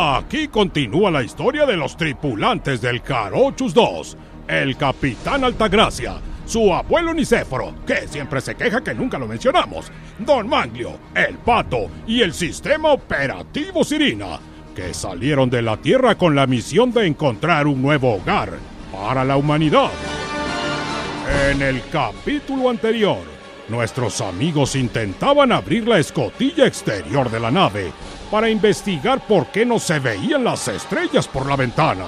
Aquí continúa la historia de los tripulantes del Carochus 2. El capitán Altagracia, su abuelo Nicéforo, que siempre se queja que nunca lo mencionamos, Don Manglio, el pato y el sistema operativo Sirina, que salieron de la Tierra con la misión de encontrar un nuevo hogar para la humanidad. En el capítulo anterior, nuestros amigos intentaban abrir la escotilla exterior de la nave para investigar por qué no se veían las estrellas por la ventana,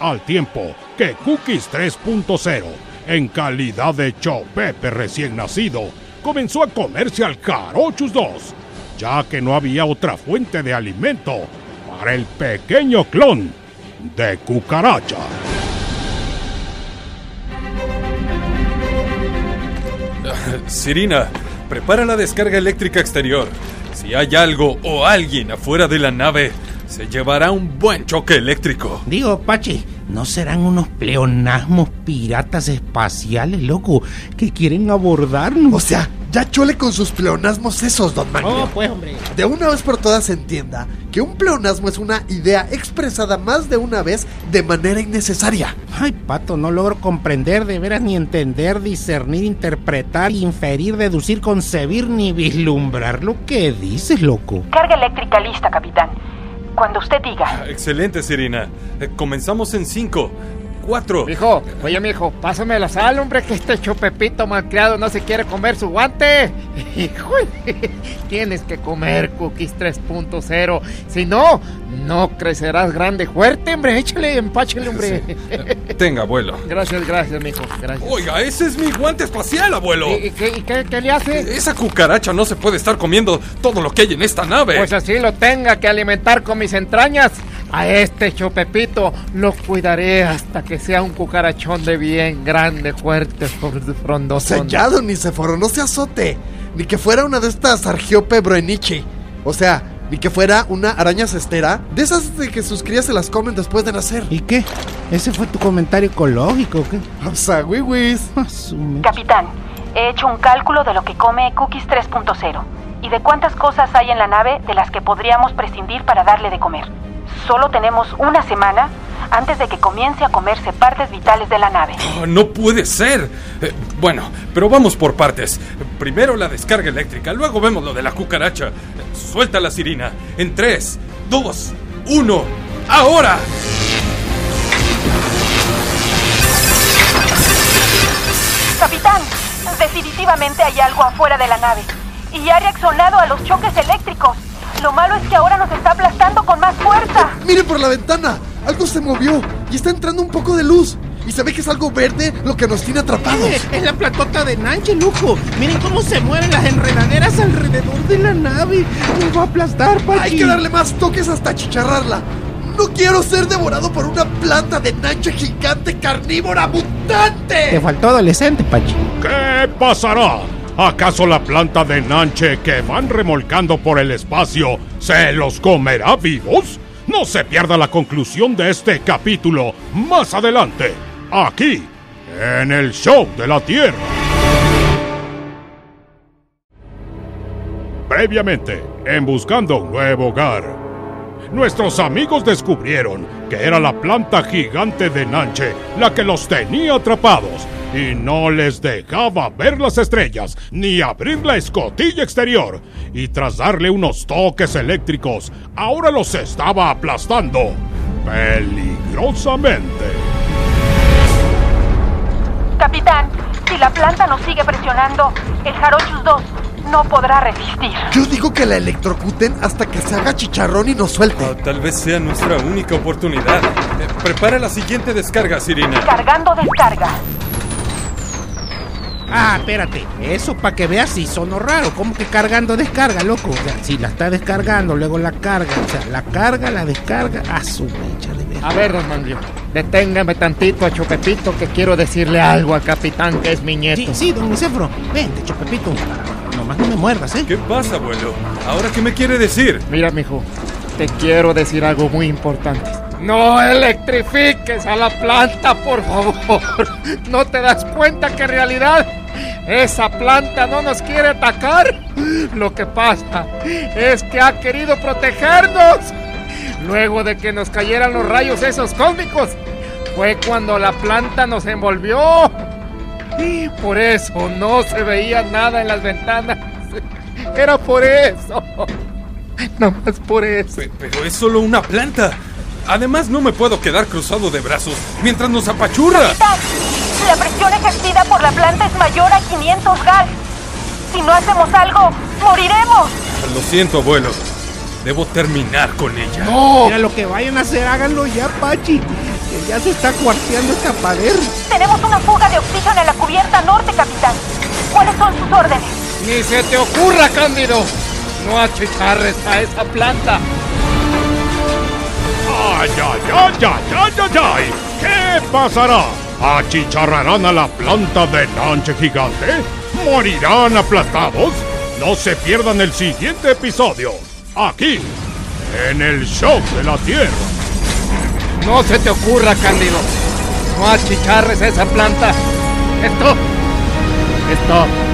al tiempo que Cookies 3.0, en calidad de chopepe recién nacido, comenzó a comerse al Carochus 2, ya que no había otra fuente de alimento para el pequeño clon de cucaracha. Sirina, prepara la descarga eléctrica exterior. Si hay algo o alguien afuera de la nave, se llevará un buen choque eléctrico. Digo, Pachi, ¿no serán unos pleonasmos piratas espaciales, loco, que quieren abordarnos? O sea, ya chole con sus pleonasmos esos, don Magnio. No, pues, hombre. De una vez por todas se entienda que un pleonasmo es una idea expresada más de una vez de manera innecesaria. Ay, pato, no logro comprender de veras ni entender, discernir, interpretar, inferir, deducir, concebir ni vislumbrar lo que dices, loco. Carga eléctrica lista, capitán. Cuando usted diga. Excelente, Sirina. Eh, Comenzamos en 5, 4. Mijo, oye, mijo, pásame la sal, hombre, que este chupepito malcriado no se quiere comer su guante. Hijo, tienes que comer Cookies 3.0. Si no, no crecerás grande, fuerte, hombre. Échale, empáchale, hombre. Tenga, abuelo. Gracias, gracias, mijo. Gracias. Oiga, ese es mi guante espacial, abuelo. ¿Y, y qué, y qué- qué le hace? Esa cucaracha no se puede estar comiendo todo lo que hay en esta nave. Pues así lo tenga que alimentar con mis entrañas. A este chupepito lo cuidaré hasta que sea un cucarachón de bien grande, fuerte, frondoso. Sellado, Niceforo, no se azote. Ni que fuera una de estas Argiope Broenichi. O sea, ni que fuera una araña cestera. De esas de que sus crías se las comen después de nacer. ¿Y qué? ¿Ese fue tu comentario ecológico o qué? O sea, wiwis. Capitán, he hecho un cálculo de lo que come Cookies 3.0 y de cuántas cosas hay en la nave de las que podríamos prescindir para darle de comer. Solo tenemos una semana antes de que comience a comerse partes vitales de la nave. Oh, no puede ser. Eh, bueno, pero vamos por partes. Primero la descarga eléctrica, luego vemos lo de la cucaracha. Eh, Suelta la sirina. En 3, 2, 1. ¡Ahora! Capitán, definitivamente hay algo afuera de la nave y ha reaccionado a los choques eléctricos. Lo malo es que ahora nos está aplastando con más fuerza. Mire por la ventana. Algo se movió y está entrando un poco de luz. Y se ve que es algo verde lo que nos tiene atrapados. Eh, Es la platota de Nanche, loco. Miren cómo se mueven las enredaderas alrededor de la nave. Nos va a aplastar, Pachi. Hay que darle más toques hasta chicharrarla. No quiero ser devorado por una planta de nanche gigante carnívora Te mutante. faltó adolescente, Pachi. ¿Qué pasará? ¿Acaso la planta de Nanche que van remolcando por el espacio se los comerá vivos? No se pierda la conclusión de este capítulo más adelante, aquí, en el Show de la Tierra. Previamente, en Buscando un Nuevo Hogar. Nuestros amigos descubrieron que era la planta gigante de Nanche la que los tenía atrapados y no les dejaba ver las estrellas ni abrir la escotilla exterior. Y tras darle unos toques eléctricos, ahora los estaba aplastando peligrosamente. Capitán, si la planta nos sigue presionando, el Jarochus 2 no podrá resistir. Yo digo que la electrocuten hasta que se haga chicharrón y nos suelte. Oh, tal vez sea nuestra única oportunidad. Eh, prepara la siguiente descarga, Sirina. Cargando descarga. Ah, espérate. Eso para que veas si sonó raro. ¿Cómo que cargando descarga, loco? O sea, si la está descargando, luego la carga. O sea, la carga, la descarga. A su mecha de. A ver, don Manglio, deténgame tantito a Chupepito que quiero decirle algo al capitán que es mi nieto. Sí, sí, don Nicefro. Vente, chopepito. Nomás no me muerdas, ¿eh? ¿Qué pasa, abuelo? ¿Ahora qué me quiere decir? Mira, mijo, te quiero decir algo muy importante. No electrifiques a la planta, por favor. ¿No te das cuenta que en realidad esa planta no nos quiere atacar? Lo que pasa es que ha querido protegernos. luego de que nos cayeran los rayos esos cósmicos, fue cuando la planta nos envolvió. Por eso no se veía nada en las ventanas. Era por eso. Nada más por eso. Pe- Pero es solo una planta. Además, no me puedo quedar cruzado de brazos mientras nos apachurra. Capitán, la presión ejercida por la planta es mayor a 500 gal. Si no hacemos algo, moriremos. Lo siento, abuelo. Debo terminar con ella. Mira, lo que vayan a hacer, háganlo ya, Pachi. Que ya se está cuarteando esta pader. Tenemos una fuga de oxígeno en la cubierta norte, capitán. ¿Cuáles son sus órdenes? Ni se te ocurra, Cándido. No achicharres a esa planta. ¡Ay, ay, ay, ay, ay, ay, ay! ¿Qué pasará? ¿Achicharrarán a la planta de lanche gigante? ¿Morirán aplastados? No se pierdan el siguiente episodio. Aquí, en el Show de la Tierra. No se te ocurra, Cándido. No achicharres esa planta. Esto. Esto.